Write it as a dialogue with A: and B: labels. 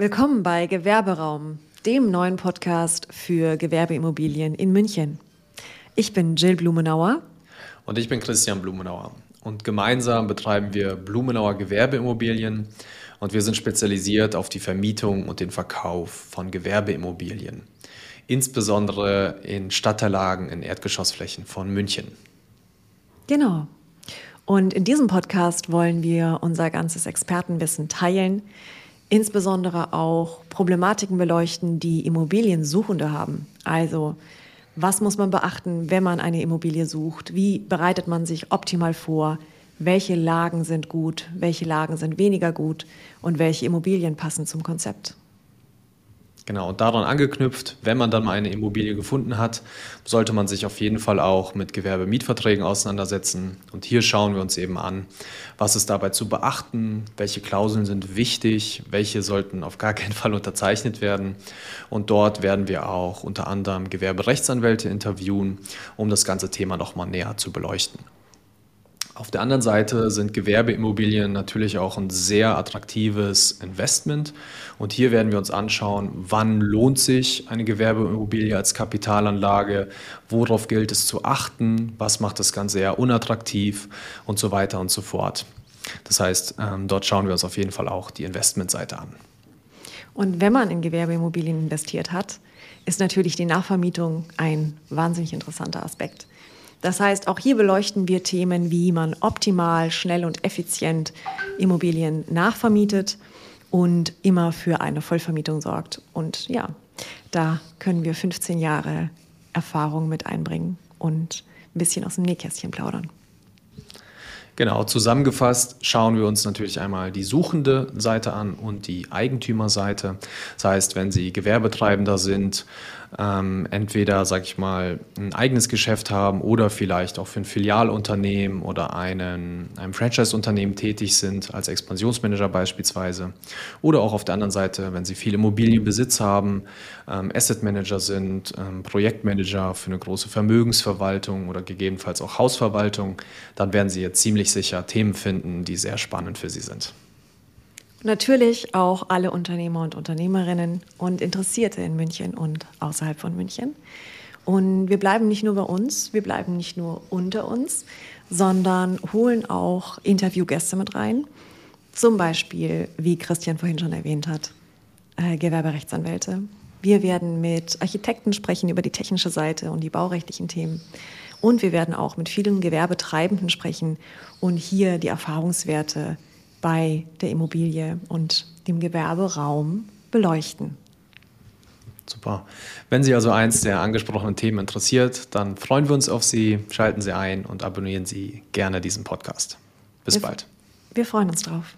A: Willkommen bei Gewerberaum, dem neuen Podcast für Gewerbeimmobilien in München. Ich bin Jill Blumenauer.
B: Und ich bin Christian Blumenauer. Und gemeinsam betreiben wir Blumenauer Gewerbeimmobilien und wir sind spezialisiert auf die Vermietung und den Verkauf von Gewerbeimmobilien, insbesondere in Stadtteillagen in Erdgeschossflächen von München.
A: Genau. Und in diesem Podcast wollen wir unser ganzes Expertenwissen teilen, insbesondere auch Problematiken beleuchten, die Immobiliensuchende haben. Also was muss man beachten, wenn man eine Immobilie sucht? Wie bereitet man sich optimal vor? Welche Lagen sind gut? Welche Lagen sind weniger gut? Und welche Immobilien passen zum Konzept?
B: Genau, und daran angeknüpft, wenn man dann mal eine Immobilie gefunden hat, sollte man sich auf jeden Fall auch mit Gewerbemietverträgen auseinandersetzen. Und hier schauen wir uns eben an, was ist dabei zu beachten, welche Klauseln sind wichtig, welche sollten auf gar keinen Fall unterzeichnet werden. Und dort werden wir auch unter anderem Gewerberechtsanwälte interviewen, um das ganze Thema nochmal näher zu beleuchten. Auf der anderen Seite sind Gewerbeimmobilien natürlich auch ein sehr attraktives Investment. Und hier werden wir uns anschauen, wann lohnt sich eine Gewerbeimmobilie als Kapitalanlage, worauf gilt es zu achten, was macht das Ganze eher unattraktiv und so weiter und so fort. Das heißt, ähm, dort schauen wir uns auf jeden Fall auch die Investmentseite an.
A: Und wenn man in Gewerbeimmobilien investiert hat, ist natürlich die Nachvermietung ein wahnsinnig interessanter Aspekt. Das heißt, auch hier beleuchten wir Themen, wie man optimal, schnell und effizient Immobilien nachvermietet und immer für eine Vollvermietung sorgt. Und ja, da können wir 15 Jahre Erfahrung mit einbringen und ein bisschen aus dem Nähkästchen plaudern.
B: Genau, zusammengefasst schauen wir uns natürlich einmal die suchende Seite an und die Eigentümerseite. Das heißt, wenn Sie Gewerbetreibender sind, ähm, entweder, sag ich mal, ein eigenes Geschäft haben oder vielleicht auch für ein Filialunternehmen oder einen, ein Franchise-Unternehmen tätig sind, als Expansionsmanager beispielsweise. Oder auch auf der anderen Seite, wenn Sie viel Immobilienbesitz haben, ähm, Asset Manager sind, ähm, Projektmanager für eine große Vermögensverwaltung oder gegebenenfalls auch Hausverwaltung, dann werden Sie jetzt ziemlich sicher Themen finden, die sehr spannend für Sie sind.
A: Natürlich auch alle Unternehmer und Unternehmerinnen und Interessierte in München und außerhalb von München. Und wir bleiben nicht nur bei uns, wir bleiben nicht nur unter uns, sondern holen auch Interviewgäste mit rein. Zum Beispiel, wie Christian vorhin schon erwähnt hat, äh, Gewerberechtsanwälte. Wir werden mit Architekten sprechen über die technische Seite und die baurechtlichen Themen. Und wir werden auch mit vielen Gewerbetreibenden sprechen und hier die Erfahrungswerte bei der Immobilie und dem Gewerberaum beleuchten.
B: Super. Wenn Sie also eins der angesprochenen Themen interessiert, dann freuen wir uns auf Sie, schalten Sie ein und abonnieren Sie gerne diesen Podcast. Bis
A: wir,
B: bald.
A: Wir freuen uns drauf.